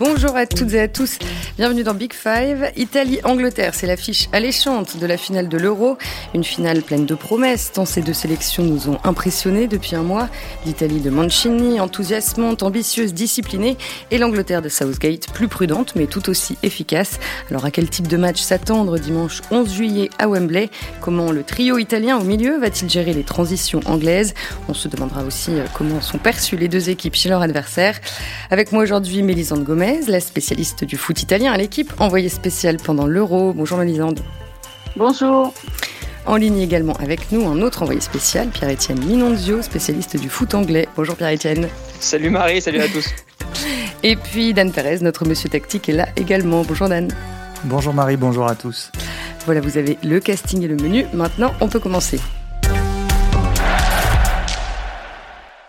Bonjour à toutes et à tous, bienvenue dans Big Five. Italie-Angleterre, c'est l'affiche alléchante de la finale de l'Euro. Une finale pleine de promesses, tant ces deux sélections nous ont impressionnés depuis un mois. L'Italie de Mancini, enthousiasmante, ambitieuse, disciplinée, et l'Angleterre de Southgate, plus prudente mais tout aussi efficace. Alors à quel type de match s'attendre dimanche 11 juillet à Wembley? Comment le trio italien au milieu va-t-il gérer les transitions anglaises? On se demandera aussi euh, comment sont perçues les deux équipes chez leur adversaire. Avec moi aujourd'hui, Mélisande Gomez la spécialiste du foot italien à l'équipe, envoyée spéciale pendant l'Euro. Bonjour Mélisande. Bonjour. En ligne également avec nous, un autre envoyé spécial, Pierre-Étienne Minonzio, spécialiste du foot anglais. Bonjour Pierre-Étienne. Salut Marie, salut à tous. Et puis Dan Perez, notre monsieur tactique, est là également. Bonjour Dan. Bonjour Marie, bonjour à tous. Voilà, vous avez le casting et le menu. Maintenant, on peut commencer.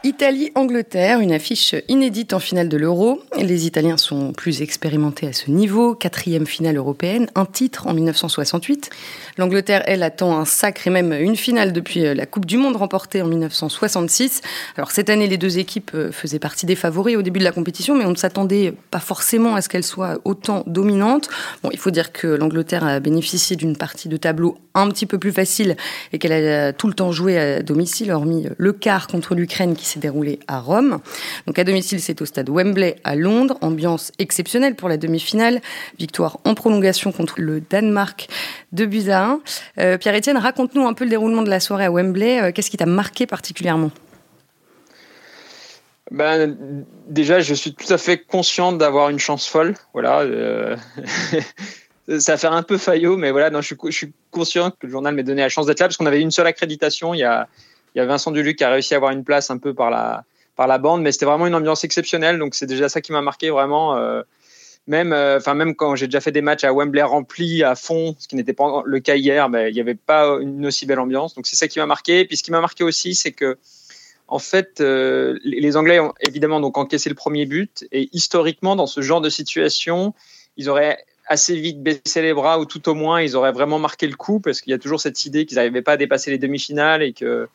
Italie-Angleterre, une affiche inédite en finale de l'Euro. Les Italiens sont plus expérimentés à ce niveau. Quatrième finale européenne, un titre en 1968. L'Angleterre, elle, attend un sacre et même une finale depuis euh, la Coupe du Monde remportée en 1966. Alors cette année, les deux équipes euh, faisaient partie des favoris au début de la compétition, mais on ne s'attendait pas forcément à ce qu'elles soient autant dominantes. Bon, il faut dire que l'Angleterre a bénéficié d'une partie de tableau un petit peu plus facile et qu'elle a tout le temps joué à domicile, hormis le quart contre l'Ukraine qui s'est déroulé à Rome. Donc à domicile, c'est au stade Wembley à Londres. Ambiance exceptionnelle pour la demi-finale. Victoire en prolongation contre le Danemark de Busa euh, Pierre-Etienne, raconte-nous un peu le déroulement de la soirée à Wembley. Euh, qu'est-ce qui t'a marqué particulièrement? Ben, déjà, je suis tout à fait conscient d'avoir une chance folle. Voilà. Euh, ça va faire un peu faillot, mais voilà, non, je, suis, conscient que le journal m'ait donné la chance d'être là parce qu'on avait une seule accréditation. Il y a, il y a Vincent Duluc qui a réussi à avoir une place un peu par la, par la bande, mais c'était vraiment une ambiance exceptionnelle. Donc c'est déjà ça qui m'a marqué vraiment. Même, euh, même quand j'ai déjà fait des matchs à Wembley remplis à fond, ce qui n'était pas le cas hier, ben, il n'y avait pas une aussi belle ambiance. Donc c'est ça qui m'a marqué. Et puis ce qui m'a marqué aussi, c'est que en fait, euh, les Anglais ont évidemment donc encaissé le premier but et historiquement dans ce genre de situation, ils auraient assez vite baissé les bras ou tout au moins ils auraient vraiment marqué le coup parce qu'il y a toujours cette idée qu'ils n'arrivaient pas à dépasser les demi-finales et que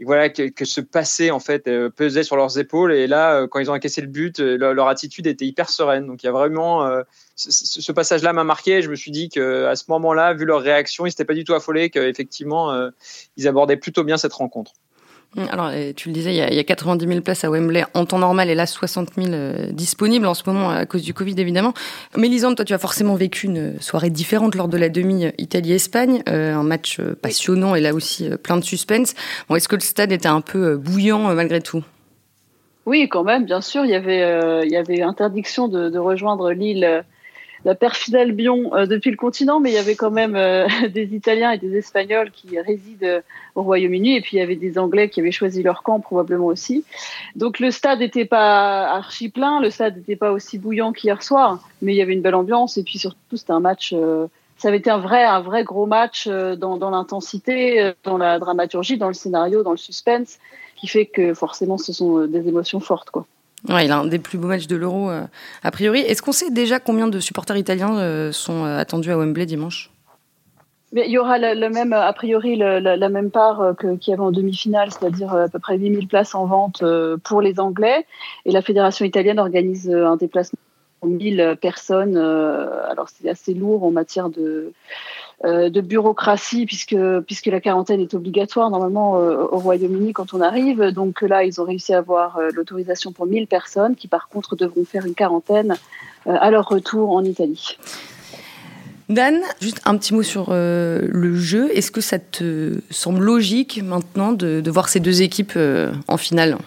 voilà que, que, ce passé en fait euh, pesait sur leurs épaules. Et là euh, quand ils ont encaissé le but euh, leur, attitude était hyper sereine. Donc il y a vraiment ce, passage là m'a marqué. Je me suis dit que à ce moment là vu leur réaction ils s'étaient pas du tout affolés qu'effectivement ils abordaient plutôt bien cette rencontre alors, tu le disais, il y, a, il y, a, 90 000 places à Wembley en temps normal et là 60 000 euh, disponibles en ce moment à cause du Covid évidemment. Mélisande, toi tu as forcément vécu une soirée différente lors de la demi Italie-Espagne, euh, un match euh, passionnant et là aussi plein de suspense. Bon, Est-ce que le stade était un peu bouillant malgré tout? Oui, quand même, bien sûr. Il y avait, il y avait interdiction de, de rejoindre l'île la perfide Albion euh, depuis le continent, mais il y avait quand même euh, des Italiens et des Espagnols qui résident euh, au Royaume-Uni, et puis il y avait des Anglais qui avaient choisi leur camp probablement aussi. Donc le stade n'était pas archi plein, le stade n'était pas aussi bouillant qu'hier soir, mais il y avait une belle ambiance, et puis surtout c'était un match. ça avait été un vrai, un vrai gros match dans, dans l'intensité, dans la dramaturgie, dans le scénario, dans le suspense, qui fait que forcément ce sont des émotions fortes, quoi. Il a un des plus beaux matchs de l'Euro, euh, a priori. Est-ce qu'on sait déjà combien de supporters italiens euh, sont euh, attendus à Wembley dimanche? Il y aura même, a priori la, même part qu'il y avait en demi-finale, c'est-à-dire à peu près 8000 places en vente pour les Anglais. Et la fédération italienne organise un déplacement pour 1000 personnes. alors c'est assez lourd en matière de, de bureaucratie puisque puisque la quarantaine est obligatoire normalement euh, au Royaume-Uni quand on arrive. Donc là, ils ont réussi à avoir euh, l'autorisation pour 1000 personnes qui par contre devront faire une quarantaine à leur retour en Italie. Dan, juste un petit mot sur le jeu. Est-ce que ça te semble logique maintenant de, de voir ces deux équipes en finale?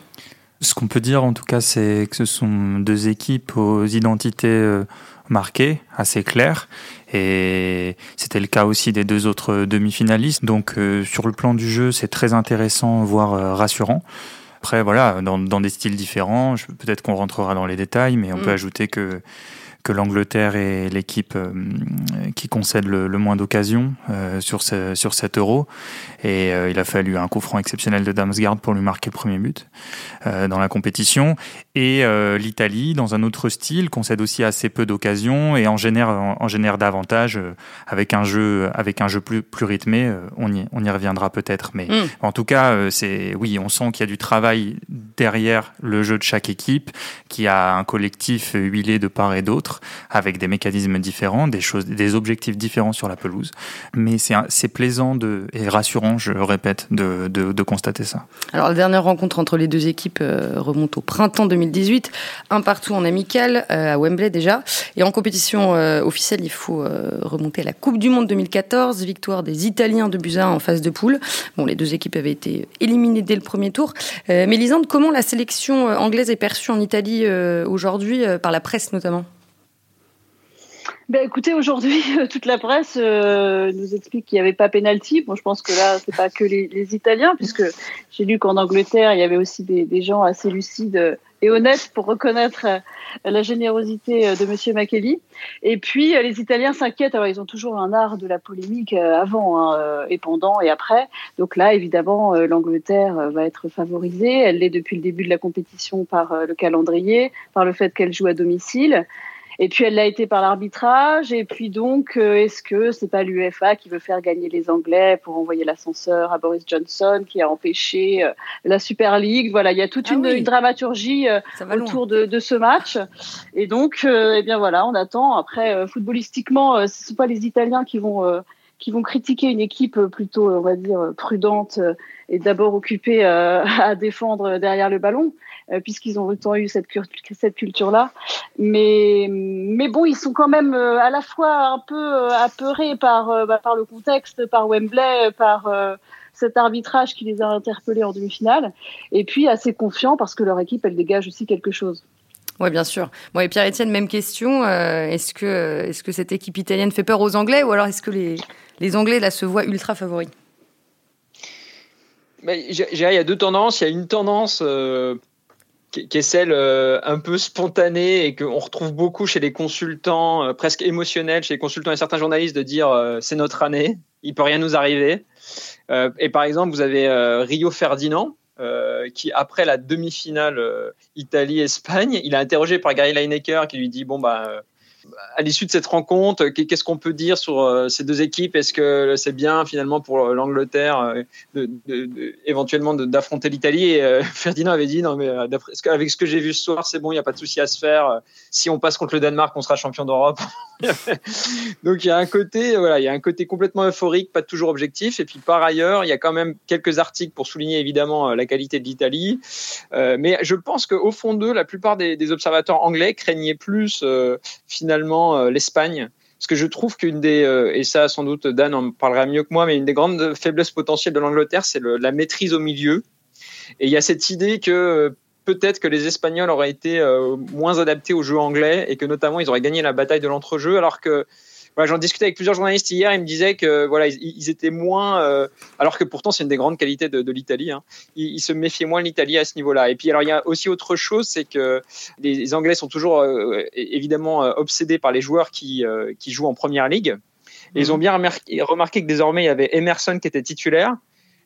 Ce qu'on peut dire en tout cas, c'est que ce sont deux équipes aux identités marquées, assez claires, et c'était le cas aussi des deux autres demi-finalistes. Donc euh, sur le plan du jeu, c'est très intéressant, voire euh, rassurant. Après, voilà, dans, dans, des styles différents, peut-être qu'on rentrera dans les détails, mais on peut mm. ajouter que que l'Angleterre est l'équipe qui concède le, moins d'occasions sur, ce, sur cet euro. Et il a fallu un coup franc exceptionnel de Damsgaard pour lui marquer le premier but dans la compétition. Et l'Italie, dans un autre style, concède aussi assez peu d'occasions et en génère, en, génère davantage avec un jeu, avec un jeu plus, plus rythmé. on, y, on y reviendra peut-être. Mais mm. en tout cas, c'est oui, on sent qu'il y a du travail derrière le jeu de chaque équipe, qui a un collectif huilé de part et d'autre, avec des mécanismes différents, des choses, des objectifs différents sur la pelouse. Mais c'est plaisant de, et rassurant, je répète, de, de, constater ça. Alors la dernière rencontre entre les deux équipes euh, remonte au printemps 2018, un partout en amical euh, à Wembley déjà, et en compétition euh, officielle, il faut remonter à la Coupe du Monde 2014, victoire des Italiens de Busa en phase de poule. Bon, les deux équipes avaient été éliminées dès le premier tour. mais Lisande, comment la sélection anglaise est perçue en Italie aujourd'hui par la presse notamment? Ben écoutez, aujourd'hui, toute la presse euh, nous explique qu'il n'y avait pas pénalty. Bon, je pense que là, c'est pas que les, Italiens, puisque j'ai lu qu'en Angleterre, il y avait aussi des, gens assez lucides et honnêtes pour reconnaître euh, la générosité euh, de Monsieur Makeli. Et puis, les Italiens s'inquiètent. Alors, ils ont toujours un art de la polémique avant hein, et pendant et après. Donc là, évidemment, l'Angleterre va être favorisée. Elle l'est depuis le début de la compétition par le calendrier, par le fait qu'elle joue à domicile. Et puis elle l'a été par l'arbitrage. Et puis donc, euh, est-ce que c'est pas l'UEFA qui veut faire gagner les Anglais pour envoyer l'ascenseur à Boris Johnson qui a empêché euh, la Super League? Voilà, il y a toute ah une, dramaturgie euh, autour de, ce match. Et donc, eh bien voilà, on attend. Après, footballistiquement, ce sont pas les Italiens qui vont qui vont critiquer une équipe plutôt, on va dire, prudente et d'abord occupée à défendre derrière le ballon. Euh, puisqu'ils ont autant eu cette, cette culture-là. Mais, mais bon, ils sont quand même euh, à la fois un peu euh, apeurés par, bah, par le contexte, par Wembley, par cet arbitrage qui les a interpellés en demi-finale, et puis assez confiants parce que leur équipe, elle dégage aussi quelque chose. Oui, bien sûr. Bon, et Pierre-Etienne, même question. est-ce que, est que cette équipe italienne fait peur aux Anglais ou alors est-ce que les, les Anglais là se voient ultra favoris? Il y a deux tendances. Il y a une tendance qui est celle euh, un peu spontanée et qu'on retrouve beaucoup chez les consultants, euh, presque émotionnels, chez les consultants et certains journalistes, de dire euh, c'est notre année, il peut rien nous arriver. et par exemple, vous avez Rio Ferdinand, qui après la demi-finale Italie-Espagne, il a interrogé par Gary Lineker qui lui dit bon bah à l'issue de cette rencontre, qu'est-ce qu'on peut dire sur euh, ces deux équipes? Est-ce que c'est bien finalement pour l'Angleterre euh, éventuellement d'affronter l'Italie? Et euh, Ferdinand avait dit non mais avec ce que j'ai vu ce soir, c'est bon, il n'y a pas de souci à se faire. Si on passe contre le Danemark, on sera champion d'Europe. Donc il y a un côté voilà, il y a un côté complètement euphorique, pas toujours objectif. Et puis par ailleurs, il y a quand même quelques articles pour souligner évidemment la qualité de l'Italie. mais je pense qu'au fond d'eux, la plupart des, observateurs anglais craignaient plus finalement finalement euh, l'Espagne. Parce que je trouve qu'une des, euh, et ça sans doute Dan en parlera mieux que moi, mais une des grandes faiblesses potentielles de l'Angleterre, c'est la maîtrise au milieu. Et il y a cette idée que euh, peut-être que les Espagnols auraient été moins adaptés au jeu anglais et que notamment ils auraient gagné la bataille de l'entrejeu, alors que j'en discutais avec plusieurs journalistes hier. Ils me disaient que voilà, ils, étaient moins, euh, alors que pourtant c'est une des grandes qualités de, l'Italie. Hein, ils, se méfiaient moins de l'Italie à ce niveau-là. Et puis alors il y a aussi autre chose, c'est que les, Anglais sont toujours euh, évidemment euh, obsédés par les joueurs qui qui jouent en première ligue. Et ils mhm. ont bien remarqué que désormais il y avait Emerson qui était titulaire.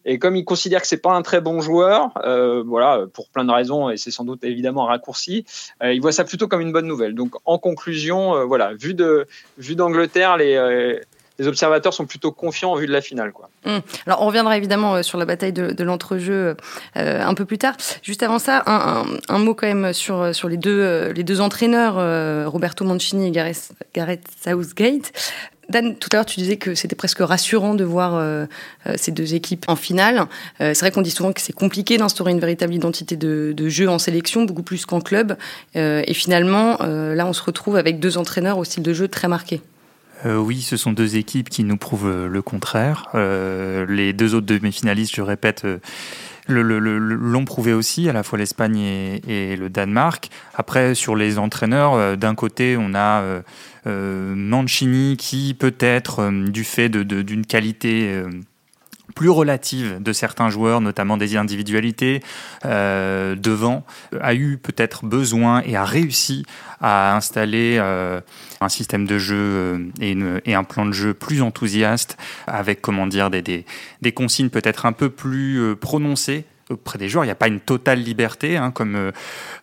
Et comme il considère que c'est pas un très bon joueur, euh, voilà, pour plein de raisons, et c'est sans doute évidemment un raccourci, euh, il voit ça plutôt comme une bonne nouvelle. Donc, en conclusion, euh, voilà, vu de vue d'Angleterre, les les observateurs sont plutôt confiants en vue de la finale. Quoi. Hum. Alors on reviendra évidemment sur la bataille de, de l'entrejeu un peu plus tard. Juste avant ça, un, un, mot quand même sur, sur les, deux, les deux entraîneurs, Roberto Mancini et Gareth Southgate. Dan, tout à l'heure, tu disais que c'était presque rassurant de voir euh, euh, ces deux équipes en finale. Euh, c'est vrai qu'on dit souvent que c'est compliqué d'instaurer une véritable identité de, jeu en sélection, beaucoup plus qu'en club. et finalement, là, on se retrouve avec deux entraîneurs au style de jeu très marqué. oui, ce sont deux équipes qui nous prouvent le contraire. les deux autres demi-finalistes, je répète, l'ont prouvé aussi, à la fois l'Espagne et, le Danemark. Après, sur les entraîneurs, d'un côté, on a euh, Mancini qui peut-être euh, du fait d'une qualité euh, plus relative de certains joueurs, notamment des individualités euh, devant, a eu peut-être besoin et a réussi à installer euh, un système de jeu euh, et, et, un plan de jeu plus enthousiaste, avec comment dire des, des, des consignes peut-être un peu plus prononcées auprès des joueurs. Il n'y a pas une totale liberté, hein, comme, euh,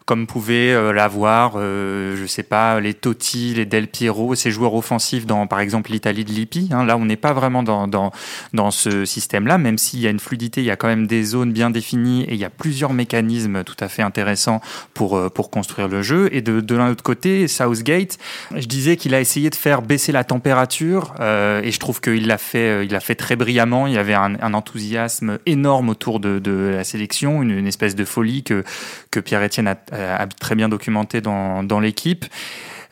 comme pouvaient euh, l'avoir, euh, je sais pas, les Totti, les Del Piero, ces joueurs offensifs dans, par exemple, l'Italie de Lippi. Hein. Là, on n'est pas vraiment dans, dans, ce système-là, même s'il y a une fluidité, il y a quand même des zones bien définies et il y a plusieurs mécanismes tout à fait intéressants pour, pour construire le jeu. Et de, de l'autre côté, Southgate, je disais qu'il a essayé de faire baisser la température et je trouve qu'il l'a fait, fait très brillamment. Il y avait un, un enthousiasme énorme autour de, de la sélection, une, espèce de folie que, que Pierre-Etienne a, très bien documenté dans, dans l'équipe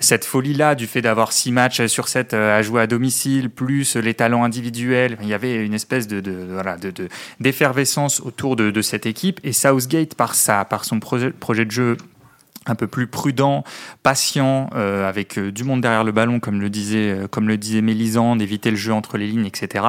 cette folie-là du fait d'avoir six matchs sur sept euh, à jouer à domicile, plus les talents individuels, il y avait une espèce de, de voilà de, d'effervescence autour de, cette équipe. Et Southgate, par ça, par son projet de jeu un peu plus prudent, patient, euh, avec euh, du monde derrière le ballon, comme le disait, comme le disait Mélisande, d'éviter le jeu entre les lignes, etc.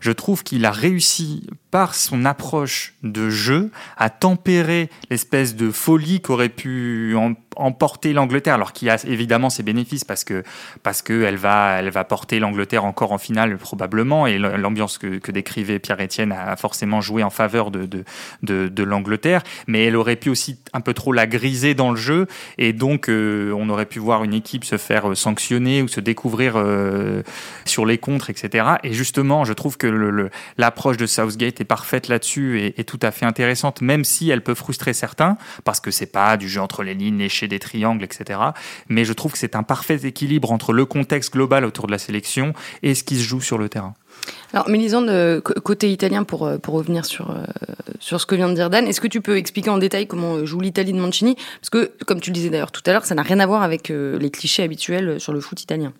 Je trouve qu'il a réussi par son approche de jeu, à tempérer l'espèce de folie qu'aurait pu emporter l'Angleterre, alors qu'il a évidemment ses bénéfices parce que parce que elle va elle va porter l'Angleterre encore en finale probablement. Et l'ambiance que, que, décrivait Pierre-Étienne a forcément joué en faveur de de, de, de l'Angleterre, mais elle aurait pu aussi un peu trop la griser dans le jeu et donc euh, on aurait pu voir une équipe se faire sanctionner ou se découvrir euh, sur les contres, etc. Et justement, je trouve que l'approche de Southgate est parfaite là-dessus et, tout à fait intéressante, même si elle peut frustrer certains, parce que c'est pas du jeu entre les lignes, lécher des triangles, etc. Mais je trouve que c'est un parfait équilibre entre le contexte global autour de la sélection et ce qui se joue sur le terrain. Alors, Mélisande, côté italien, pour, euh, revenir sur, euh, sur ce que vient de dire Dan, est-ce que tu peux expliquer en détail comment joue l'Italie de Mancini? Parce que, comme tu le disais d'ailleurs tout à l'heure, ça n'a rien à voir avec euh, les clichés habituels sur le foot italien.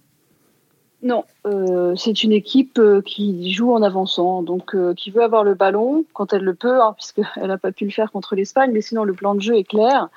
Non, euh, c'est une équipe euh, qui joue en avançant, donc euh, qui veut avoir le ballon quand elle le peut, hein, puisqu'elle n'a pas pu le faire contre l'Espagne, mais sinon le plan de jeu est clair.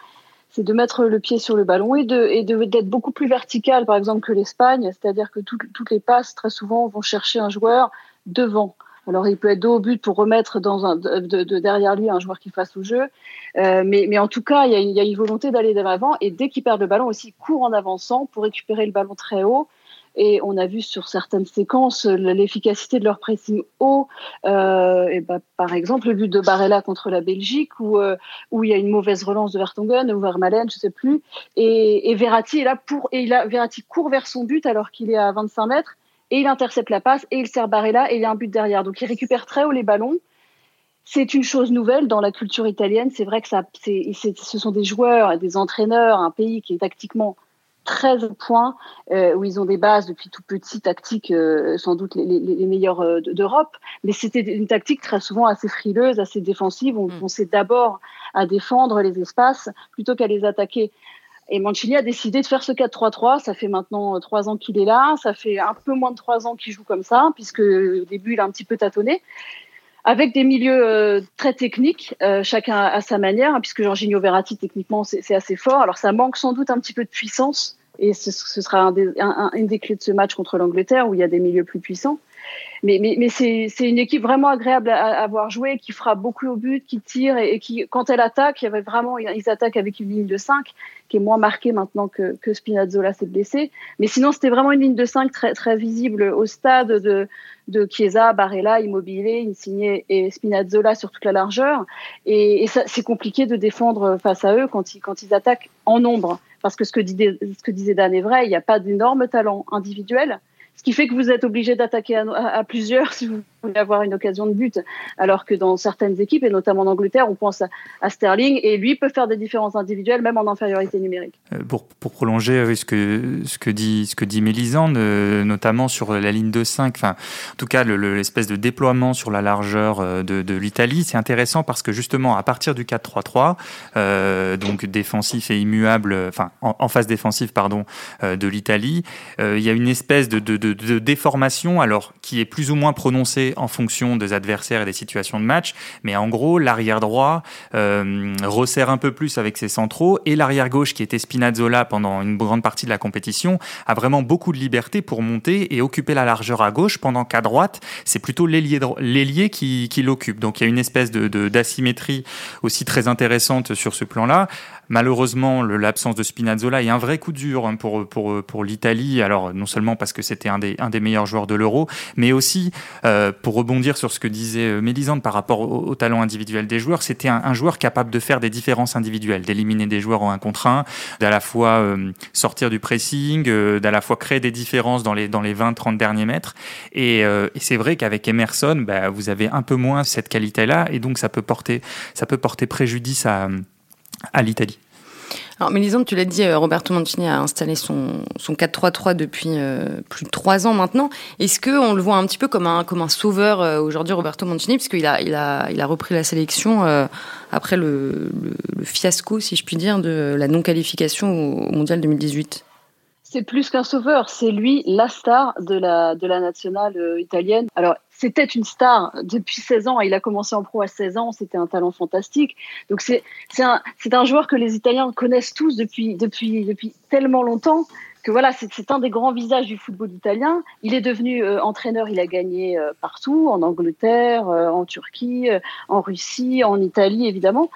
C'est de mettre le pied sur le ballon et de et d'être beaucoup plus vertical, par exemple, que l'Espagne, c'est-à-dire que toutes les passes très souvent vont chercher un joueur devant. Alors il peut être dos au but pour remettre dans un, de, derrière lui un joueur qui fasse au jeu, mais, mais en tout cas il y a, il y a une volonté d'aller de l'avant et dès qu'il perd le ballon aussi court en avançant pour récupérer le ballon très haut et on a vu sur certaines séquences l'efficacité de leur pressing haut. Euh, et bah, par exemple, le but de Barella contre la Belgique, où, euh, où il y a une mauvaise relance de Vertonghen ou Vermaelen, je sais plus. Et, et Verratti est là pour. Et il a, Verratti court vers son but alors qu'il est à 25 mètres. Et il intercepte la passe et il sert Barella et il y a un but derrière. Donc il récupère très haut les ballons. C'est une chose nouvelle dans la culture italienne. C'est vrai que ça, ce sont des joueurs, des entraîneurs, un pays qui est tactiquement 13 points euh, où ils ont des bases depuis tout petit, tactiques euh, sans doute les, les, les meilleures euh, d'Europe, mais c'était une tactique très souvent assez frileuse, assez défensive. On mm. pensait d'abord à défendre les espaces plutôt qu'à les attaquer. Et Mancini a décidé de faire ce 4-3-3. Ça fait maintenant trois ans qu'il est là. Ça fait un peu moins de trois ans qu'il joue comme ça, puisque au début il a un petit peu tâtonné avec des milieux euh, très techniques, euh, chacun à sa manière, hein, puisque Jorginho Verratti, techniquement, c'est assez fort. Alors, ça manque sans doute un petit peu de puissance, et ce, sera un, une des clés de ce match contre l'Angleterre, où il y a des milieux plus puissants. Mais, c'est une équipe vraiment agréable à, avoir joué, qui fera beaucoup au but, qui tire, et, qui, quand elle attaque, il y avait vraiment, ils attaquent avec une ligne de 5, qui est moins marquée maintenant que, Spinazzola s'est blessé. Mais sinon, c'était vraiment une ligne de 5 très, visible au stade de, de Chiesa, Barella, Immobilier, Insigne et Spinazzola sur toute la largeur. Et, c'est compliqué de défendre face à eux quand ils, attaquent en nombre. Parce que ce que, ce que disait Dan est vrai, il n'y a pas d'énorme talent individuel ce qui fait que vous êtes obligé d'attaquer à, plusieurs si vous avoir une occasion de but. Alors que dans certaines équipes, et notamment en Angleterre, on pense à, Sterling, et lui peut faire des différences individuelles, même en infériorité numérique. Euh, pour, pour prolonger ce que, ce que dit, ce que dit Mélisande, euh, notamment sur la ligne de 5, enfin, en tout cas l'espèce de déploiement sur la largeur euh, de, de l'Italie, c'est intéressant parce que justement, à partir du 4-3-3, euh, donc défensif et immuable, enfin, en, phase défensive, pardon, de l'Italie, il y a une espèce de, de, de déformation, alors qui est plus ou moins prononcée en fonction des adversaires et des situations de match. Mais en gros, l'arrière droit euh, resserre un peu plus avec ses centraux et l'arrière gauche, qui était Spinazzola pendant une grande partie de la compétition, a vraiment beaucoup de liberté pour monter et occuper la largeur à gauche, pendant qu'à droite, c'est plutôt l'ailier qui, qui l'occupe. Donc il y a une espèce de d'asymétrie aussi très intéressante sur ce plan-là. Malheureusement, l'absence de Spinazzola est un vrai coup dur hein, pour, pour, pour l'Italie. Alors, non seulement parce que c'était un des, un des meilleurs joueurs de l'Euro, mais aussi, euh, pour rebondir sur ce que disait euh, Mélisande par rapport au, talent individuel des joueurs, c'était un, joueur capable de faire des différences individuelles, d'éliminer des joueurs en un contre un, d'à la fois euh, sortir du pressing, d'à la fois créer des différences dans les, dans les 20-30 derniers mètres. Et, et c'est vrai qu'avec Emerson, bah, vous avez un peu moins cette qualité-là, et donc ça peut porter, ça peut porter préjudice à à l'Italie. Alors, Mélisande, tu l'as dit, euh, Roberto Mancini a installé son, son 4-3-3 depuis euh, plus de trois ans maintenant. Est-ce qu'on le voit un petit peu comme un, comme un sauveur euh, aujourd'hui, Roberto Mancini, puisqu'il a, il a, il a repris la sélection après le, le, fiasco, si je puis dire, de la non-qualification au, Mondial 2018 c'est plus qu'un sauveur, c'est lui la star de la, de la nationale italienne. Alors, c'était une star depuis 16 ans. Il a commencé en pro à 16 ans. C'était un talent fantastique. Donc c'est un, un joueur que les Italiens connaissent tous depuis, depuis, depuis tellement longtemps que voilà, c'est un des grands visages du football italien. Il est devenu euh, entraîneur, il a gagné euh, partout, en Angleterre, euh, en Turquie, en Russie, en Italie évidemment.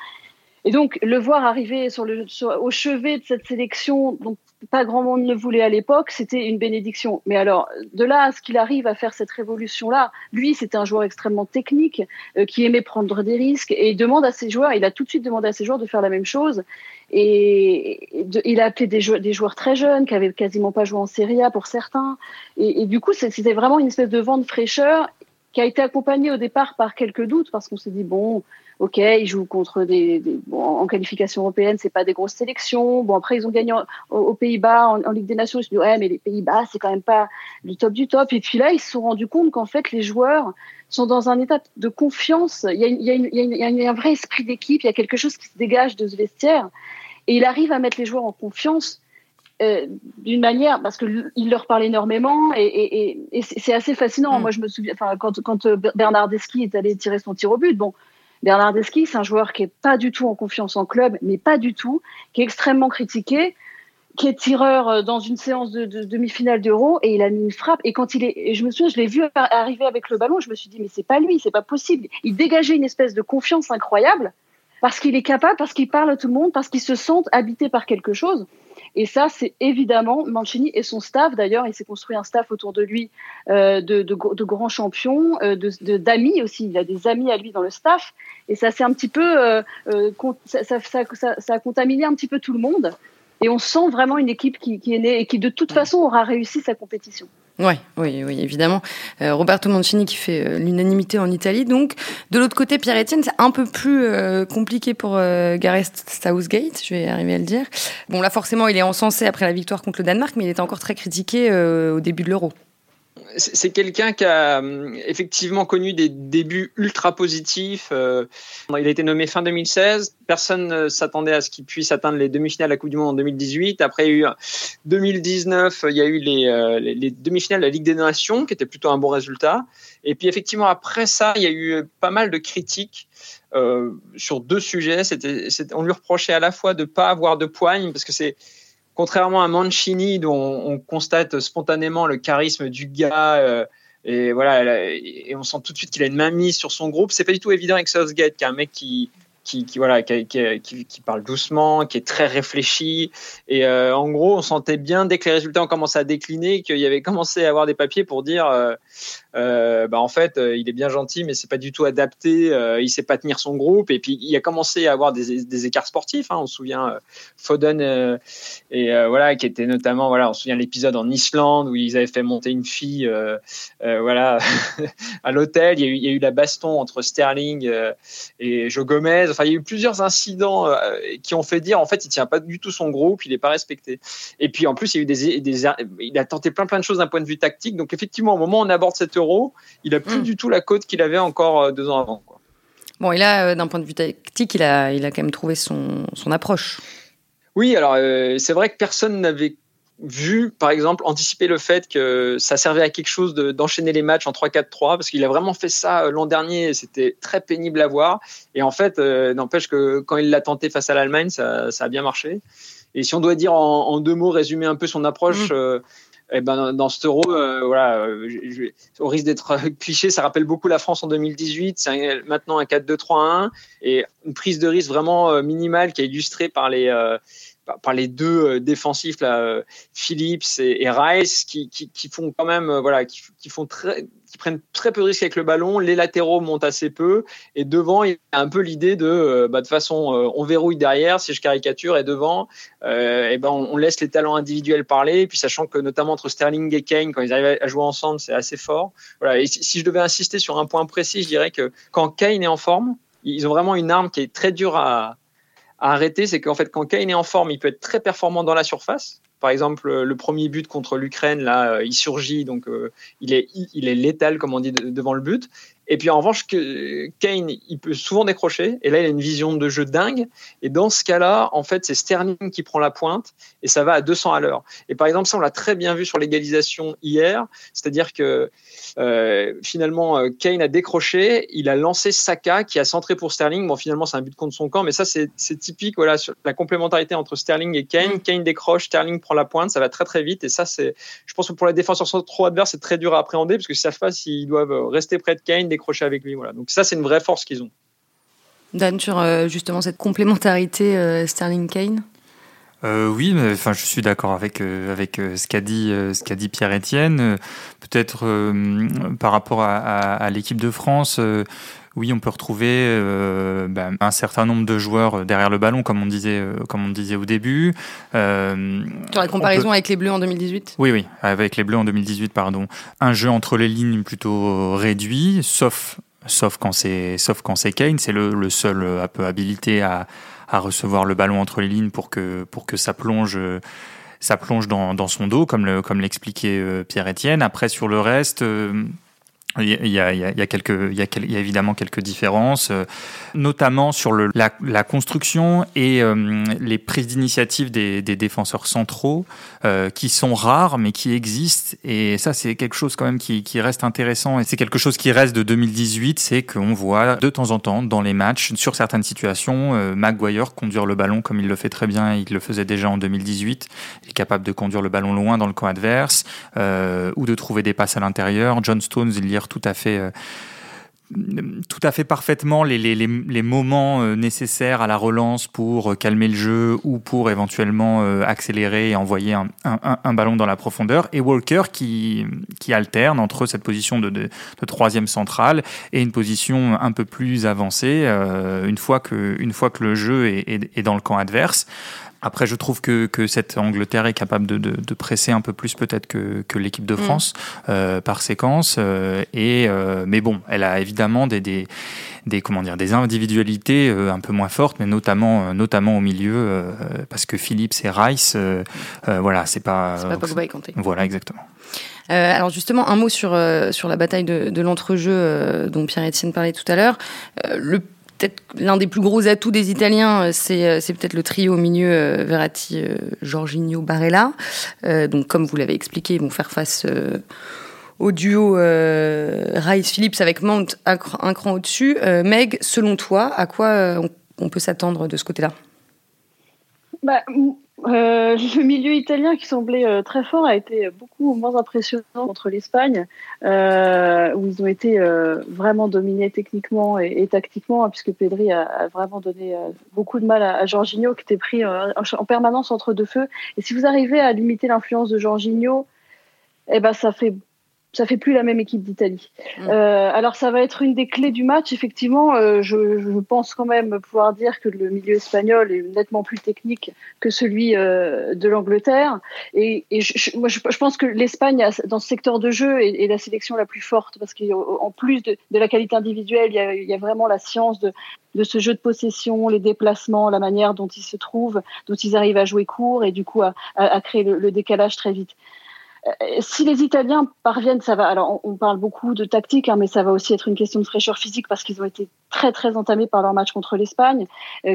Et donc le voir arriver au chevet de cette sélection, donc pas grand monde ne voulait à l'époque, c'était une bénédiction. Mais alors, de là à ce qu'il arrive à faire cette révolution-là, lui, c'était un joueur extrêmement technique, euh, qui aimait prendre des risques, et il demande à ses joueurs, il a tout de suite demandé à ses joueurs de faire la même chose. Et il a appelé des, joueurs, des joueurs très jeunes, qui avaient quasiment pas joué en Serie A pour certains. Et, et du coup, c'était vraiment une espèce de vent de fraîcheur qui a été accompagné au départ par quelques doutes, parce qu'on s'est dit, bon, ok, ils jouent contre des, bon, en qualification européenne, c'est pas des grosses sélections. Bon, après ils ont gagné aux Pays-Bas en, Ligue des Nations. Je me dis ouais, mais les Pays-Bas c'est quand même pas du top du top. Et puis là, ils se sont rendus compte qu'en fait les joueurs sont dans un état de confiance. Il y a, il y a, une, il y a un vrai esprit d'équipe. Il y a quelque chose qui se dégage de ce vestiaire. Et il arrive à mettre les joueurs en confiance. Euh, d'une manière parce que il leur parle énormément et, et, et, c'est assez fascinant. Mm. Moi, je me souviens, enfin, quand, quand Bernardeschi est allé tirer son tir au but, bon, Bernardeschi, c'est un joueur qui est pas du tout en confiance en club, mais pas du tout, qui est extrêmement critiqué, qui est tireur euh, dans une séance de, demi-finale d'Euro et il a mis une frappe. Et quand il est, je me souviens, je l'ai vu arriver avec le ballon, je me suis dit mais c'est pas lui, c'est pas possible. Il dégageait une espèce de confiance incroyable parce qu'il est capable, parce qu'il parle à tout le monde, parce qu'il se sent habité par quelque chose. Et ça, c'est évidemment Mancini et son staff. D'ailleurs, il s'est construit un staff autour de lui euh, de, de, de, grands champions, euh, d'amis aussi. Il a des amis à lui dans le staff. Et ça, c'est un petit peu, euh, euh ça, ça, ça, ça, a contaminé un petit peu tout le monde. Et on sent vraiment une équipe qui, qui est née et qui, de toute façon, aura réussi sa compétition. Ouais, oui, oui, évidemment. Euh, Roberto Mancini qui fait euh, l'unanimité en Italie. Donc, de l'autre côté, Pierre-Etienne, c'est un peu plus euh, compliqué pour Gareth Southgate, je vais arriver à le dire. Bon, là, forcément, il est encensé après la victoire contre le Danemark, mais il était encore très critiqué au début de l'Euro c'est quelqu'un qui a hum, effectivement connu des débuts ultra positifs. Euh, il a été nommé fin 2016. Personne ne s'attendait à ce qu'il puisse atteindre les demi-finales de la Coupe du Monde en 2018. Après, il y a eu 2019, il y a eu les, euh, les demi-finales de la Ligue des Nations, qui était plutôt un bon résultat. Et puis effectivement, après ça, il y a eu pas mal de critiques. Euh, sur deux sujets. On lui reprochait à la fois de pas avoir de poigne, parce que c'est contrairement à Mancini, dont on, constate spontanément le charisme du gars, euh, et voilà, et on sent tout de suite qu'il a une main mise sur son groupe, c'est pas du tout évident avec Southgate, qui est un mec qui, qui, voilà, qui, qui, parle doucement, qui est très réfléchi. Et euh, en gros, on sentait bien dès que les résultats ont commencé à décliner qu'il y avait commencé à avoir des papiers pour dire euh, euh, bah en fait, il est bien gentil, mais c'est pas du tout adapté. Il sait pas tenir son groupe. Et puis, il a commencé à avoir des, des écarts sportifs. Hein, on se souvient Foden et voilà, qui était notamment voilà, on se souvient l'épisode en Islande où ils avaient fait monter une fille, voilà, à l'hôtel. Il, il, y a eu la baston entre Sterling et Joe Gomez. Enfin, il y a eu plusieurs incidents qui ont fait dire en fait, il tient pas du tout son groupe, il est pas respecté. Et puis en plus, il y a eu des, des il a tenté plein plein de choses d'un point de vue tactique. Donc effectivement, au moment où on aborde cette il a plus mm. du tout la cote qu'il avait encore euh, deux ans avant. Bon, et là, euh, d'un point de vue tactique, il a, il a quand même trouvé son, son approche. Oui, alors euh, c'est vrai que personne n'avait vu, par exemple, anticiper le fait que ça servait à quelque chose d'enchaîner les matchs en 3-4-3, parce qu'il a vraiment fait ça l'an dernier, c'était très pénible à voir. Et en fait, n'empêche que quand il l'a tenté face à l'Allemagne, ça, a bien marché. Et si on doit dire en, deux mots, résumer un peu son approche, mmh. Eh ben, dans ce euro, euh, voilà, euh, au risque d'être cliché, ça rappelle beaucoup la France en 2018. C'est maintenant un 4-2-3-1 et une prise de risque vraiment euh, minimale qui est illustrée par les par les deux défensifs là, Phillips et, Rice, qui, qui, qui, font quand même voilà, qui, qui font très qui prennent très peu de risques avec le ballon. Les latéraux montent assez peu. Et devant, il y a un peu l'idée de, euh, bah, de façon, euh, on verrouille derrière, si je caricature, et devant, euh, et ben, on, laisse les talents individuels parler. Et puis, sachant que notamment entre Sterling et Kane, quand ils arrivent à jouer ensemble, c'est assez fort. Voilà. Et si, je devais insister sur un point précis, je dirais que quand Kane est en forme, ils ont vraiment une arme qui est très dure à, à arrêter. C'est qu'en fait, quand Kane est en forme, il peut être très performant dans la surface par exemple, le premier but contre l'Ukraine, là, euh, il surgit, donc euh, il, est, il est létal, comme on dit, devant le but. Et puis en revanche, que Kane, il peut souvent décrocher. Et là, il a une vision de jeu dingue. Et dans ce cas-là, en fait, c'est Sterling qui prend la pointe et ça va à 200 à l'heure. Et par exemple, ça, on l'a très bien vu sur l'égalisation hier. C'est-à-dire que euh, finalement, euh, Kane a décroché. Il a lancé Saka qui a centré pour Sterling. Bon, finalement, c'est un but contre son camp. Mais ça, c'est typique. Voilà, sur la complémentarité entre Sterling et Kane. Mm. Kane décroche, Sterling prend la pointe. Ça va très, très vite. Et ça, c'est, je pense que pour les défenseurs trop adverses, c'est très dur à appréhender parce que savent pas s'ils doivent rester près de Kane décrocher avec lui. Voilà. Donc ça, c'est une vraie force qu'ils ont. Dan, sur euh, justement cette complémentarité euh, Sterling Kane? Euh, oui, mais, enfin, je suis d'accord avec, avec ce qu'a dit, ce qu'a dit Pierre-Etienne. Peut-être par rapport à, l'équipe de France, oui, on peut retrouver ben, un certain nombre de joueurs derrière le ballon, comme on disait, comme on disait au début. Sur la comparaison avec les Bleus en 2018 Oui, oui, avec les Bleus en 2018, pardon. Un jeu entre les lignes plutôt réduit, sauf sauf quand c'est sauf quand c'est Kane, c'est le, le, seul euh, un peu habilité à, à, recevoir le ballon entre les lignes pour que pour que ça plonge ça plonge dans, dans son dos comme le, comme l'expliquait euh, Pierre Etienne. Après sur le reste euh, il y, a, il, y a, quelques, il, y a, il y a évidemment quelques différences, euh, notamment sur le, la, la construction et euh, les prises d'initiative des, des, défenseurs centraux, euh, qui sont rares mais qui existent. Et ça, c'est quelque chose quand même qui, qui reste intéressant. Et c'est quelque chose qui reste de 2018, c'est qu'on voit de temps en temps dans les matchs, sur certaines situations, Maguire conduire le ballon comme il le fait très bien, il le faisait déjà en 2018. Il est capable de conduire le ballon loin dans le camp adverse ou de trouver des passes à l'intérieur. John Stones, il y tout à fait euh, tout à fait parfaitement les, les, les, moments euh, nécessaires à la relance pour euh, calmer le jeu ou pour éventuellement accélérer et envoyer un, un, ballon dans la profondeur. Et Walker qui, qui alterne entre cette position de, de, troisième centrale et une position un peu plus avancée une, fois que, une fois que le jeu est, est, est dans le camp adverse. Après, je trouve que, que cette Angleterre est capable de, de, presser un peu plus peut-être que, que l'équipe de mm. France euh, par séquence. Euh, et euh, mais bon, elle a évidemment des, des, des comment dire des individualités un peu moins fortes, mais notamment notamment au milieu parce que Phillips et Rice, voilà, c'est pas. C'est pas Pogba et Kanté. Voilà, exactement. alors justement, un mot sur, sur la bataille de, de l'entrejeu dont Pierre-Etienne parlait tout à l'heure. le peut-être l'un des plus gros atouts des Italiens, euh, euh, c'est, peut-être le trio au milieu euh, Verratti, Jorginho, Barella. donc, comme vous l'avez expliqué, ils vont faire face au duo Rice Phillips avec Mount un, cran au-dessus. Meg, selon toi, à quoi on, peut s'attendre de ce côté-là? Bah, euh, le milieu italien qui semblait euh, très fort a été beaucoup moins impressionnant contre l'Espagne, euh, où ils ont été vraiment dominés techniquement et, tactiquement, hein, puisque Pedri a, vraiment donné beaucoup de mal à, à qui était pris en permanence entre deux feux. Et si vous arrivez à limiter l'influence de Jorginho, eh ben, ça fait ça fait plus la même équipe d'Italie. Mm. Euh, alors ça va être une des clés du match. Effectivement, euh, je, je, pense quand même pouvoir dire que le milieu espagnol est nettement plus technique que celui euh, de l'Angleterre. Et, et je, moi, je, pense que l'Espagne, dans ce secteur de jeu, est, est, la sélection la plus forte parce qu'en plus de, de, la qualité individuelle, il y, a, il y a vraiment la science de, de ce jeu de possession, les déplacements, la manière dont ils se trouvent, dont ils arrivent à jouer court et du coup à, à, à créer le, le décalage très vite. Euh, si les Italiens parviennent, ça va. Alors, on, parle beaucoup de tactique, hein, mais ça va aussi être une question de fraîcheur physique parce qu'ils ont été très très entamés par leur match contre l'Espagne,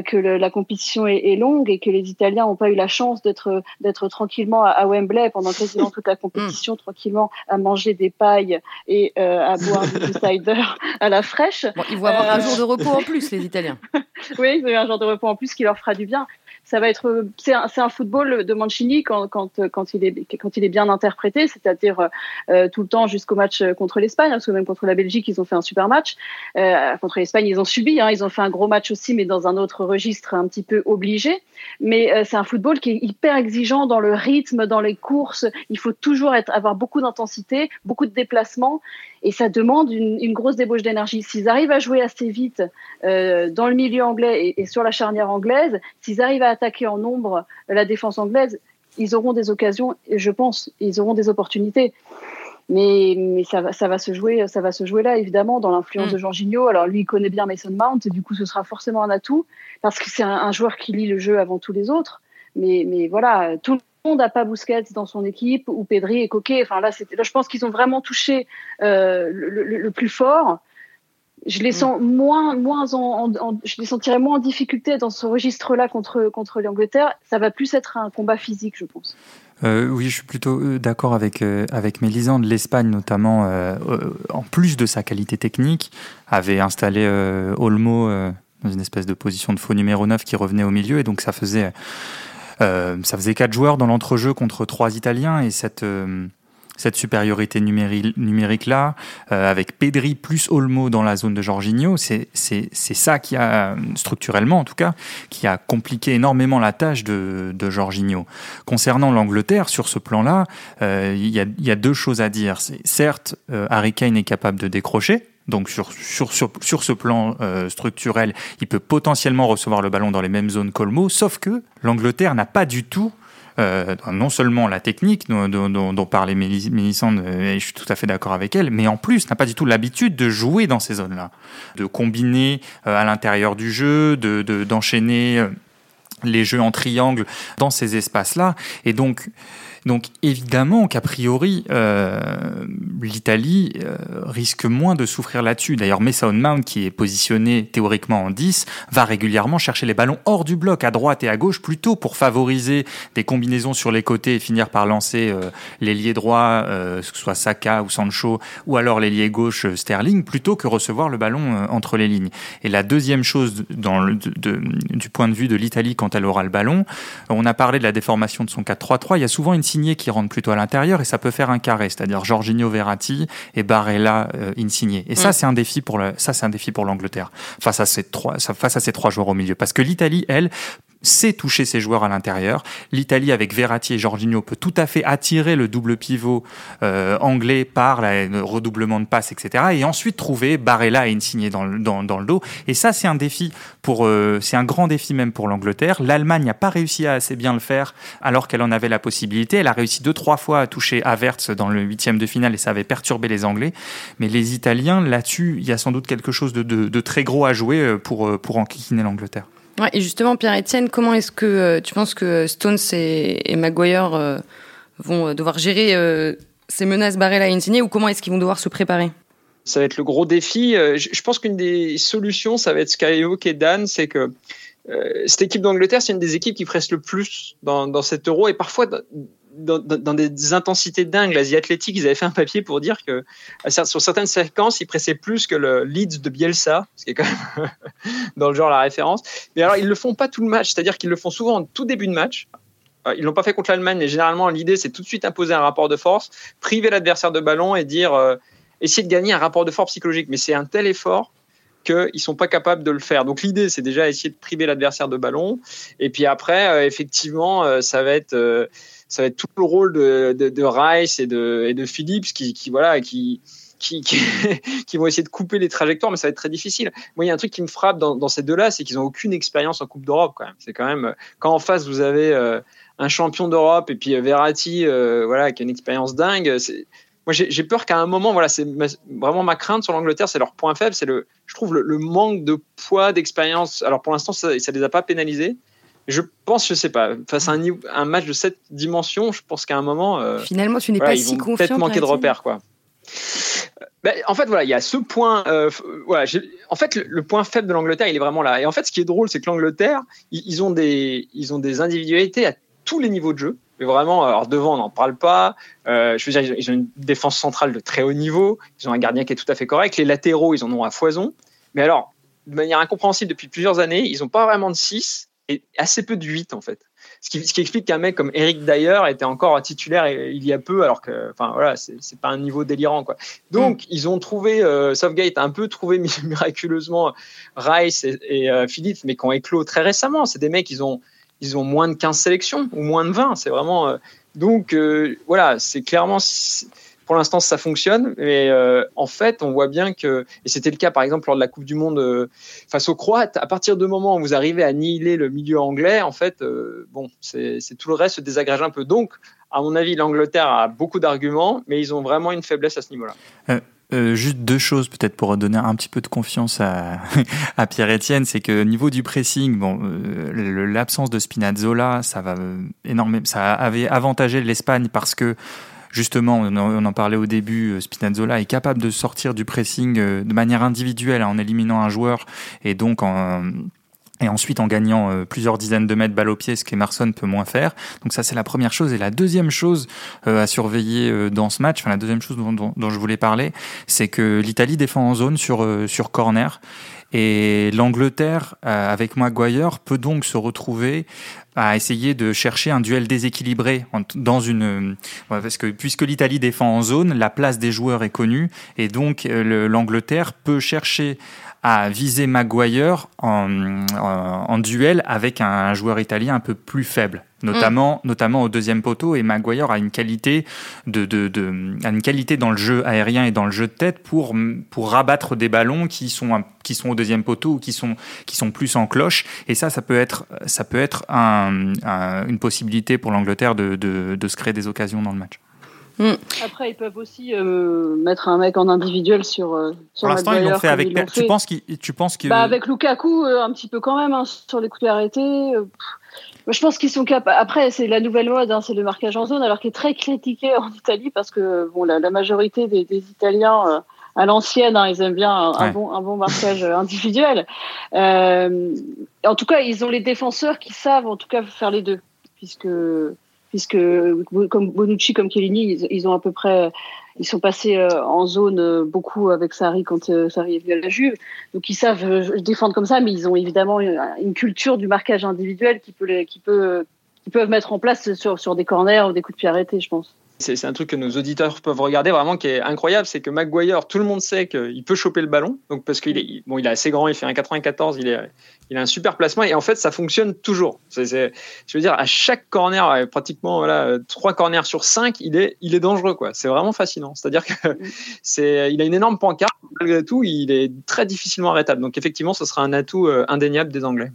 que la compétition est, longue et que les Italiens n'ont pas eu la chance d'être d'être tranquillement à, Wembley pendant quasiment toute la compétition, tranquillement à manger des pailles et à boire du cider à la fraîche. ils vont avoir un jour de repos en plus, les Italiens. oui, ils ont eu un jour de repos en plus qui leur fera du bien ça va être c'est un, football de Mancini quand, quand, quand il est quand il est bien interprété, c'est-à-dire euh, tout le temps jusqu'au match contre l'Espagne, parce que même contre la Belgique ils ont fait un super match. Euh, contre l'Espagne ils ont subi, hein, ils ont fait un gros match aussi, mais dans un autre registre un petit peu obligé. Mais euh, c'est un football qui est hyper exigeant dans le rythme, dans les courses. Il faut toujours être avoir beaucoup d'intensité, beaucoup de déplacements et ça demande une, grosse débauche d'énergie. S'ils arrivent à jouer assez vite dans le milieu anglais et, et, sur la charnière anglaise, s'ils arrivent à attaquer en nombre la défense anglaise, ils auront des occasions, et je pense, ils auront des opportunités. Mais, mais ça, va, ça, va se jouer, ça va se jouer là, évidemment, dans l'influence mm. de Jorginho. Alors lui, il connaît bien Mason Mount, et du coup, ce sera forcément un atout, parce que c'est un, un, joueur qui lit le jeu avant tous les autres. Mais, mais voilà, tout monde n'a pas Busquets dans son équipe ou Pedri et Coquet. Enfin là, là je pense qu'ils ont vraiment touché euh, le, le, plus fort. Je les sens mm. moins, moins en, en, je les sentirais moins en difficulté dans ce registre-là contre contre l'Angleterre. Ça va plus être un combat physique, je pense. Euh, oui, je suis plutôt euh, d'accord avec euh, avec Mélisande. L'Espagne, notamment, euh, en plus de sa qualité technique, avait installé Olmo dans une espèce de position de faux numéro 9 qui revenait au milieu, et donc ça faisait ça faisait quatre joueurs dans l'entrejeu contre trois Italiens et cette cette supériorité numérique, numérique là, euh, avec Pedri plus Olmo dans la zone de Jorginho, c'est ça qui a, structurellement en tout cas, qui a compliqué énormément la tâche de, de Jorginho. Concernant l'Angleterre, sur ce plan-là, il y, a, y, a, deux choses à dire. Certes, Harry Kane est capable de décrocher, donc sur, sur, sur, sur ce plan euh, structurel, il peut potentiellement recevoir le ballon dans les mêmes zones qu'Olmo, sauf que l'Angleterre n'a pas du tout euh, non seulement la technique dont, dont, dont parlait Mélissande, et je suis tout à fait d'accord avec elle, mais en plus n'a pas du tout l'habitude de jouer dans ces zones-là, de combiner euh, à l'intérieur du jeu, de d'enchaîner les jeux en triangle dans ces espaces-là, et donc donc évidemment qu'a priori, euh, l'Italie euh, risque moins de souffrir là-dessus. D'ailleurs, Mason Mount, qui est positionné théoriquement en 10, va régulièrement chercher les ballons hors du bloc, à droite et à gauche, plutôt pour favoriser des combinaisons sur les côtés et finir par lancer euh, l'ailier droit, euh, que ce soit Saka ou Sancho, ou alors l'ailier gauche euh, Sterling, plutôt que recevoir le ballon euh, entre les lignes. Et la deuxième chose dans le, de, du point de vue de l'Italie quand elle aura le ballon, on a parlé de la déformation de son 4-3-3, il y a souvent une Insigné qui rentre plutôt à l'intérieur et ça peut faire un carré, c'est-à-dire Jorginho Verratti et Barella euh, Insigné. Et ça, mm. c'est un défi pour le, ça, c'est un défi pour l'Angleterre face à ces trois, face à ces trois joueurs au milieu. Parce que l'Italie, elle, sait toucher ses joueurs à l'intérieur. L'Italie avec Verratti et Jorginho peut tout à fait attirer le double pivot euh, anglais par le redoublement de passes, etc. Et ensuite trouver Barella et Insigné dans dans, dans le dos. Et ça, c'est un défi pour, euh, c'est un grand défi même pour l'Angleterre. L'Allemagne n'a pas réussi à assez bien le faire alors qu'elle en avait la possibilité. Elle a réussi deux trois fois à toucher Havertz dans le huitième de finale et ça avait perturbé les Anglais. Mais les Italiens, là-dessus, il y a sans doute quelque chose de, de, de très gros à jouer euh, pour, euh, pour enquiquiner l'Angleterre. Et justement, Pierre-Etienne, comment est-ce que euh, tu penses que Stones et, Maguire euh, vont devoir gérer euh, ces menaces Barrella et Insigne ou comment est-ce qu'ils vont devoir se préparer? Ça va être le gros défi. Je pense qu'une des solutions, ça va être ce qu'a évoqué Dan, c'est que cette équipe d'Angleterre, c'est une des équipes qui presse le plus dans, dans cet euro et parfois dans, des intensités dingues. L'Asie Athlétique, ils avaient fait un papier pour dire que sur certaines séquences, ils pressaient plus que le Leeds de Bielsa, ce qui est quand même dans le genre la référence. Mais alors, ils le font pas tout le match, c'est-à-dire qu'ils le font souvent en tout début de match. Euh, ils l'ont pas fait contre l'Allemagne, mais généralement, l'idée, c'est tout de suite imposer un rapport de force, priver l'adversaire de ballon et dire, euh, essayer de gagner un rapport de force psychologique. Mais c'est un tel effort qu'ils sont pas capables de le faire. Donc l'idée, c'est déjà essayer de priver l'adversaire de ballon. Et puis après, euh, effectivement, ça va être ça va être tout le rôle de, Rice et de, Phillips qui, voilà, qui, qui, vont essayer de couper les trajectoires, mais ça va être très difficile. Moi, il y a un truc qui me frappe dans, ces deux-là, c'est qu'ils n'ont aucune expérience en Coupe d'Europe. Quand c'est quand même quand en face vous avez euh, un champion d'Europe et puis euh, Verratti, euh, voilà, qui a une expérience dingue. Moi, j'ai peur qu'à un moment, voilà, c'est vraiment ma crainte sur l'Angleterre, c'est leur point faible, c'est le, je trouve le, le manque de poids, d'expérience. Alors pour l'instant, ça, ça les a pas pénalisés. Je pense, je sais pas, face à un, un match de cette dimension, je pense qu'à un moment. Euh, Finalement, tu n'es pas si confiant. Peut-être manquer de repères, quoi. ben, en fait, voilà, il y a ce point. Euh, voilà, en fait, le, point faible de l'Angleterre, il est vraiment là. Et en fait, ce qui est drôle, c'est que l'Angleterre, ils, ont des, ils ont des individualités à tous les niveaux de jeu. Mais vraiment, alors devant, on n'en parle pas. Euh, je veux dire, ils ont une défense centrale de très haut niveau. Ils ont un gardien qui est tout à fait correct. Les latéraux, ils en ont à foison. Mais alors, de manière incompréhensible, depuis plusieurs années, ils n'ont pas vraiment de 6 et assez peu de 8 en fait. Ce qui, ce qui explique qu'un mec comme Eric Dyer était encore titulaire il y a peu, alors que, enfin voilà, c'est pas un niveau délirant quoi. Donc mm. ils ont trouvé, euh, Southgate a un peu trouvé miraculeusement Rice et, euh, Philippe, mais qui ont éclos très récemment. C'est des mecs, ils ont, ils ont moins de 15 sélections ou moins de 20. C'est vraiment. Euh, donc euh, voilà, c'est clairement pour l'instant, ça fonctionne. Mais euh, en fait, on voit bien que, et c'était le cas par exemple lors de la Coupe du Monde euh, face aux Croates, à partir du moment où vous arrivez à annihiler le milieu anglais, en fait, euh, bon, c'est tout le reste se désagrège un peu. Donc, à mon avis, l'Angleterre a beaucoup d'arguments, mais ils ont vraiment une faiblesse à ce niveau-là. juste deux choses peut-être pour donner un petit peu de confiance à, à Pierre-Etienne, c'est que niveau du pressing, bon, l'absence de Spinazzola, ça va énormément, ça avait avantagé l'Espagne parce que justement, on en, parlait au début, euh, Spinazzola est capable de sortir du pressing euh, de manière individuelle en éliminant un joueur et donc en et ensuite en gagnant euh, plusieurs dizaines de mètres balle au pied, ce qu'Emerson peut moins faire. Donc ça c'est la première chose. Et la deuxième chose à surveiller dans ce match, enfin la deuxième chose dont, dont je voulais parler, c'est que l'Italie défend en zone sur, sur corner. Et l'Angleterre, avec Maguire, peut donc se retrouver à essayer de chercher un duel déséquilibré dans une parce que puisque l'Italie défend en zone, la place des joueurs est connue et donc euh, l'Angleterre peut chercher à viser Maguire en, en, duel avec un joueur italien un peu plus faible notamment, mm. notamment au deuxième poteau. Et Maguire a une qualité de, de, de, a une qualité dans le jeu aérien et dans le jeu de tête pour, pour rabattre des ballons qui sont, qui sont au deuxième poteau ou qui sont, qui sont plus en cloche. Et ça, ça peut être, ça peut être un, une possibilité pour l'Angleterre de, de, de se créer des occasions dans le match. Mm. Après, ils peuvent aussi euh, mettre un mec en individuel sur. Euh, sur Pour l'instant, ils l'ont fait avec. Tu penses qu'il, tu penses que. Bah, avec Lukaku, euh, un petit peu quand même hein, sur les coups arrêtés. je pense qu'ils sont capables. Après, c'est la nouvelle mode, hein, c'est le marquage en zone, alors qu'il est très critiqué en Italie parce que bon, la, majorité des, Italiens à l'ancienne, hein, ils aiment bien un, bon, un bon marquage individuel. en tout cas, ils ont les défenseurs qui savent en tout cas faire les deux, puisque puisque comme Bonucci, comme Chiellini, ils, ont à peu près, ils sont passés euh, en zone euh, beaucoup avec Sarri quand euh, Sarri est venu à la Juve, donc ils savent défendre comme ça, mais ils ont évidemment une, culture du marquage individuel qui peut, qui peut, qui peuvent mettre en place sur, sur des corners ou des coups de pied arrêtés, je pense c'est un truc que nos auditeurs peuvent regarder vraiment qui est incroyable, c'est que Maguire, tout le monde sait qu'il peut choper le ballon, donc parce qu'il est bon, est assez grand, il fait un 94, il il a un super placement et en fait ça fonctionne toujours. je veux dire à chaque corner, euh, pratiquement voilà trois corners sur cinq, il est, il est dangereux quoi. C'est vraiment fascinant. C'est-à-dire que il a une énorme pancarte malgré tout, il est très difficilement arrêtable. Donc effectivement, ce sera un atout euh, indéniable des Anglais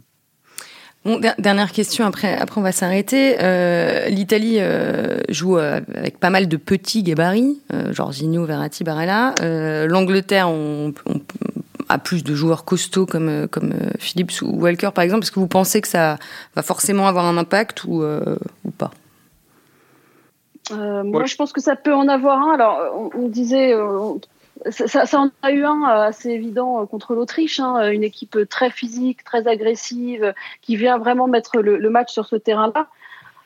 dernière question, après, après on va s'arrêter. Euh, L'Italie euh, joue euh, avec pas mal de petits gabarits, Jorginho, Verratti, Barella. L'Angleterre on, a plus de joueurs costauds comme, comme Phillips ou Walker, par exemple. Est-ce que vous pensez que ça va forcément avoir un impact ou, ou pas? Moi, je pense que ça peut en avoir un. Alors, on, disait, ça, ça, en a eu un euh, assez évident euh, contre l'Autriche, hein, une équipe très physique, très agressive, qui vient vraiment mettre le, match sur ce terrain-là.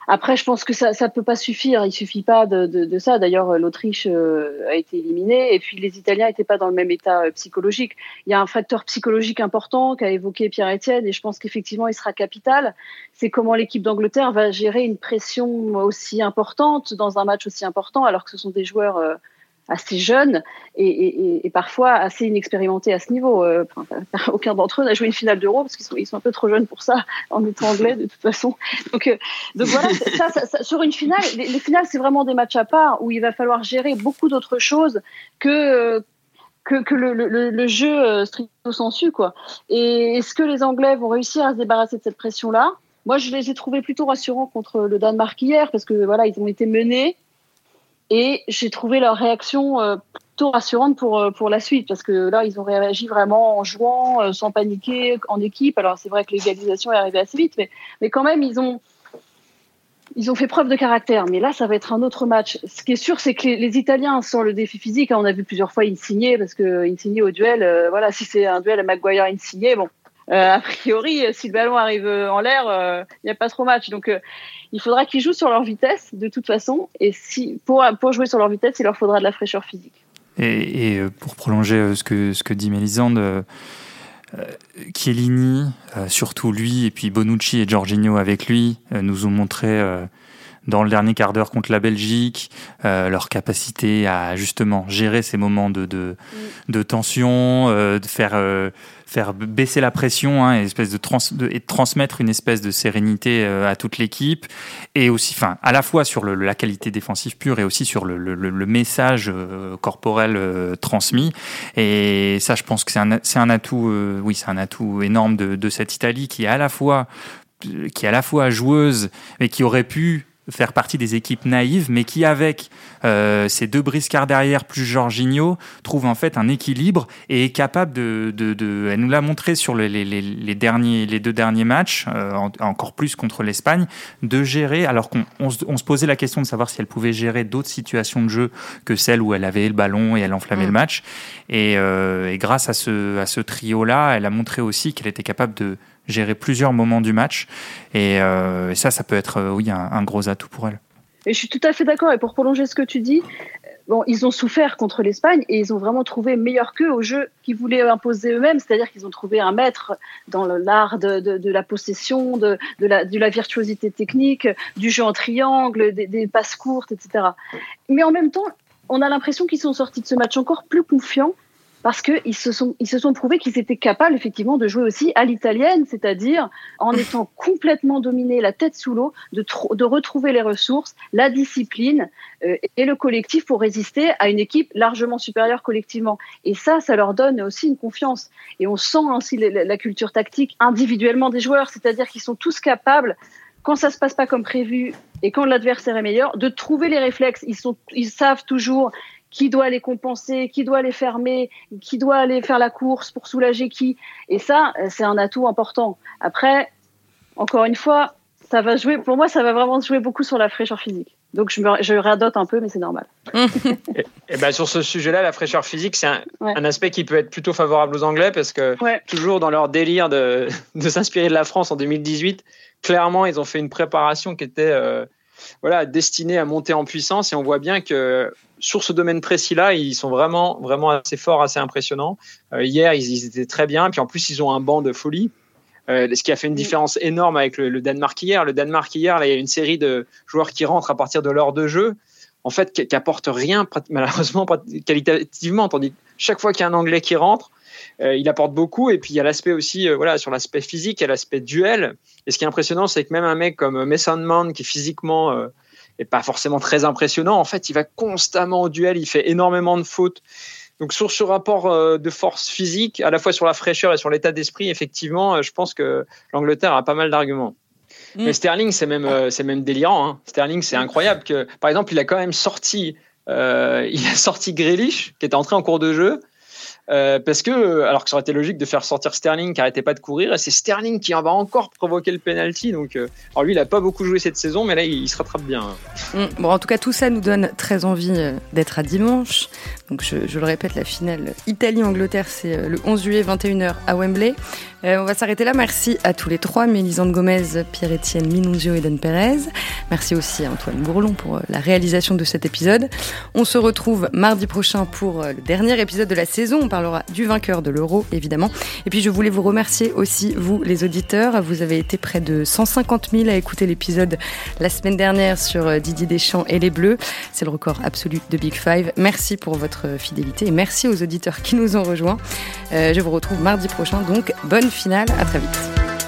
Après, je pense que ça ne peut pas suffire. Il suffit pas de, ça. D'ailleurs, l'Autriche euh, a été éliminée et puis les Italiens n'étaient pas dans le même état psychologique. Il y a un facteur psychologique important qu'a évoqué Pierre-Etienne et je pense qu'effectivement, il sera capital. C'est comment l'équipe d'Angleterre va gérer une pression aussi importante dans un match aussi important alors que ce sont des joueurs assez jeunes et, parfois assez inexpérimentés à ce niveau. Euh, aucun d'entre eux n'a joué une finale d'Euro parce qu'ils sont, ils sont un peu trop jeunes pour ça en étant anglais de toute façon. Donc, euh, donc voilà, ça, sur une finale, les, finales c'est vraiment des matchs à part où il va falloir gérer beaucoup d'autres choses que que, que le, le, jeu euh, stricto sensu quoi. Et est-ce que les Anglais vont réussir à se débarrasser de cette pression là Moi, je les ai trouvés plutôt rassurants contre le Danemark hier parce que voilà, ils ont été menés et j'ai trouvé leur réaction euh, plutôt rassurante pour, euh, pour la suite, parce que là, ils ont réagi vraiment en jouant, euh, sans paniquer, en équipe. Alors, c'est vrai que l'égalisation est arrivée assez vite, mais, mais quand même, ils ont, ils ont fait preuve de caractère, mais là, ça va être un autre match. Ce qui est sûr, c'est que les, Italiens, sans le défi physique, hein, on a vu plusieurs fois Insigné, parce que Insigné au duel, voilà, si c'est un duel à Maguire Insigné, bon, a priori, si le ballon arrive en l'air, il n'y a pas trop match. Donc, il faudra qu'ils jouent sur leur vitesse, de toute façon, et si pour pour jouer sur leur vitesse, il leur faudra de la fraîcheur physique. Et, pour prolonger ce que ce que dit Mélisande euh, Chiellini, euh, surtout lui, et puis Bonucci et Jorginho avec lui, euh, nous ont montré dans le dernier quart d'heure contre la Belgique, leur capacité à justement gérer ces moments de, de, mm. de tension, de faire faire baisser la pression hein, et, espèce de, trans, et transmettre une espèce de sérénité euh, à toute l'équipe et aussi, enfin, à la fois sur le, la qualité défensive pure et aussi sur le, le, le message euh, corporel euh, transmis. Et ça, je pense que c'est un, c'est un atout, oui, c'est un atout énorme de, de cette Italie qui est à la fois qui est à la fois joueuse mais qui aurait pu faire partie des équipes naïves, mais qui, avec euh, ces deux briscards derrière plus Jorginho, trouve en fait un équilibre et est capable de. de, de elle nous l'a montré sur les, les, les, derniers, les deux derniers matchs, euh, encore plus contre l'Espagne, de gérer, alors qu'on on, se posait la question de savoir si elle pouvait gérer d'autres situations de jeu que celles où elle avait le ballon et elle enflammait le mm. match. Et, euh, et grâce à ce, à ce trio-là, elle a montré aussi qu'elle était capable de gérer plusieurs moments du match. Et, euh, ça, ça peut être, euh, oui, un, gros atout pour elle. Et je suis tout à fait d'accord. Et pour prolonger ce que tu dis, bon, ils ont souffert contre l'Espagne et ils ont vraiment trouvé meilleur qu'eux au jeu qu'ils voulaient imposer eux-mêmes. C'est-à-dire qu'ils ont trouvé un maître dans l'art de, la possession, de, de la virtuosité technique, du jeu en triangle, des, des passes courtes, etc. Mais en même temps, on a l'impression qu'ils sont sortis de ce match encore plus confiants parce qu'ils se sont, ils se sont prouvés qu'ils étaient capables effectivement de jouer aussi à l'italienne, c'est-à-dire en étant complètement dominés, la tête sous l'eau, de, de retrouver les ressources, la discipline euh, et le collectif pour résister à une équipe largement supérieure collectivement. Et ça, ça leur donne aussi une confiance. Et on sent aussi la, la culture tactique individuellement des joueurs, c'est-à-dire qu'ils sont tous capables quand ça se passe pas comme prévu et quand l'adversaire est meilleur, de trouver les réflexes. Ils sont, ils savent toujours qui doit les compenser, qui doit les fermer, qui doit aller faire la course pour soulager qui. Et ça, c'est un atout important. Après, encore une fois, ça va jouer, pour moi, ça va vraiment jouer beaucoup sur la fraîcheur physique. Donc je, me, je radote un peu, mais c'est normal. et, ben sur ce sujet-là, la fraîcheur physique, c'est un, aspect qui peut être plutôt favorable aux Anglais parce que toujours dans leur délire de, de s'inspirer de la France en 2018, clairement, ils ont fait une préparation qui était euh, voilà, destinée à monter en puissance et on voit bien que sur ce domaine précis-là, ils sont vraiment, vraiment assez forts, assez impressionnants. Euh, hier, ils, étaient très bien. Puis en plus, ils ont un banc de folie. Euh, ce qui a fait une différence énorme avec le, Danemark hier. Le Danemark hier, là, il y a une série de joueurs qui rentrent à partir de l'heure de jeu, en fait, qui, n'apportent rien, malheureusement, qualitativement. Tandis chaque fois qu'il y a un Anglais qui rentre, euh, il apporte beaucoup. Et puis, il y a l'aspect aussi, voilà, sur l'aspect physique, il y a l'aspect duel. Et ce qui est impressionnant, c'est que même un mec comme Mason Mount, qui est physiquement et pas forcément très impressionnant. En fait, il va constamment au duel, il fait énormément de fautes. Donc sur ce rapport euh, de force physique, à la fois sur la fraîcheur et sur l'état d'esprit, effectivement, euh, je pense que l'Angleterre a pas mal d'arguments. Mm. Mais Sterling, c'est même, euh, c'est même délirant. Hein. Sterling, c'est incroyable que, par exemple, il a quand même sorti, il a sorti Grealish, qui était entré en cours de jeu. Euh, parce que, alors que ça aurait été logique de faire sortir Sterling qui arrêtait pas de courir, c'est Sterling qui en va encore provoquer le penalty. Donc, euh, alors lui, il a pas beaucoup joué cette saison, mais là, il, se rattrape bien. Mm. bon, en tout cas, tout ça nous donne très envie euh, d'être à dimanche. Donc, je, le répète, la finale Italie-Angleterre, c'est le 11 juillet, 21h à Wembley. Euh, on va s'arrêter là. Merci à tous les trois, Mélisande Gomez, Pierre-Étienne Minunzio et Dan Perez. Merci aussi à Antoine Bourlon pour euh, la réalisation de cet épisode. On se retrouve mardi prochain pour euh, le dernier épisode de la saison. Parlera du vainqueur de l'Euro, évidemment. Et puis, je voulais vous remercier aussi, vous, les auditeurs. Vous avez été près de 150 000 à écouter l'épisode la semaine dernière sur Didier Deschamps et les Bleus. C'est le record absolu de Big Five. Merci pour votre fidélité et merci aux auditeurs qui nous ont rejoints. je vous retrouve mardi prochain, donc bonne finale. À très vite.